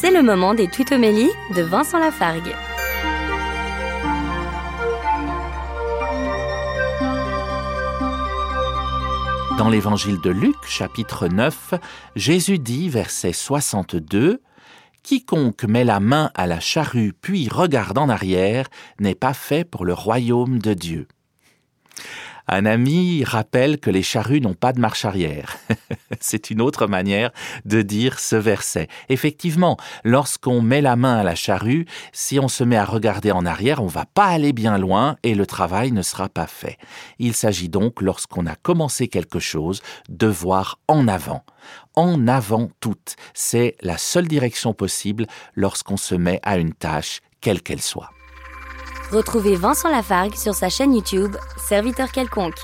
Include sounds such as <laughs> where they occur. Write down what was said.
C'est le moment des tutomélies de Vincent Lafargue. Dans l'évangile de Luc, chapitre 9, Jésus dit, verset 62, Quiconque met la main à la charrue puis regarde en arrière n'est pas fait pour le royaume de Dieu. Un ami rappelle que les charrues n'ont pas de marche arrière. <laughs> C'est une autre manière de dire ce verset. Effectivement, lorsqu'on met la main à la charrue, si on se met à regarder en arrière, on va pas aller bien loin et le travail ne sera pas fait. Il s'agit donc, lorsqu'on a commencé quelque chose, de voir en avant. En avant toute. C'est la seule direction possible lorsqu'on se met à une tâche, quelle qu'elle soit. Retrouvez Vincent Lafargue sur sa chaîne YouTube, Serviteur quelconque.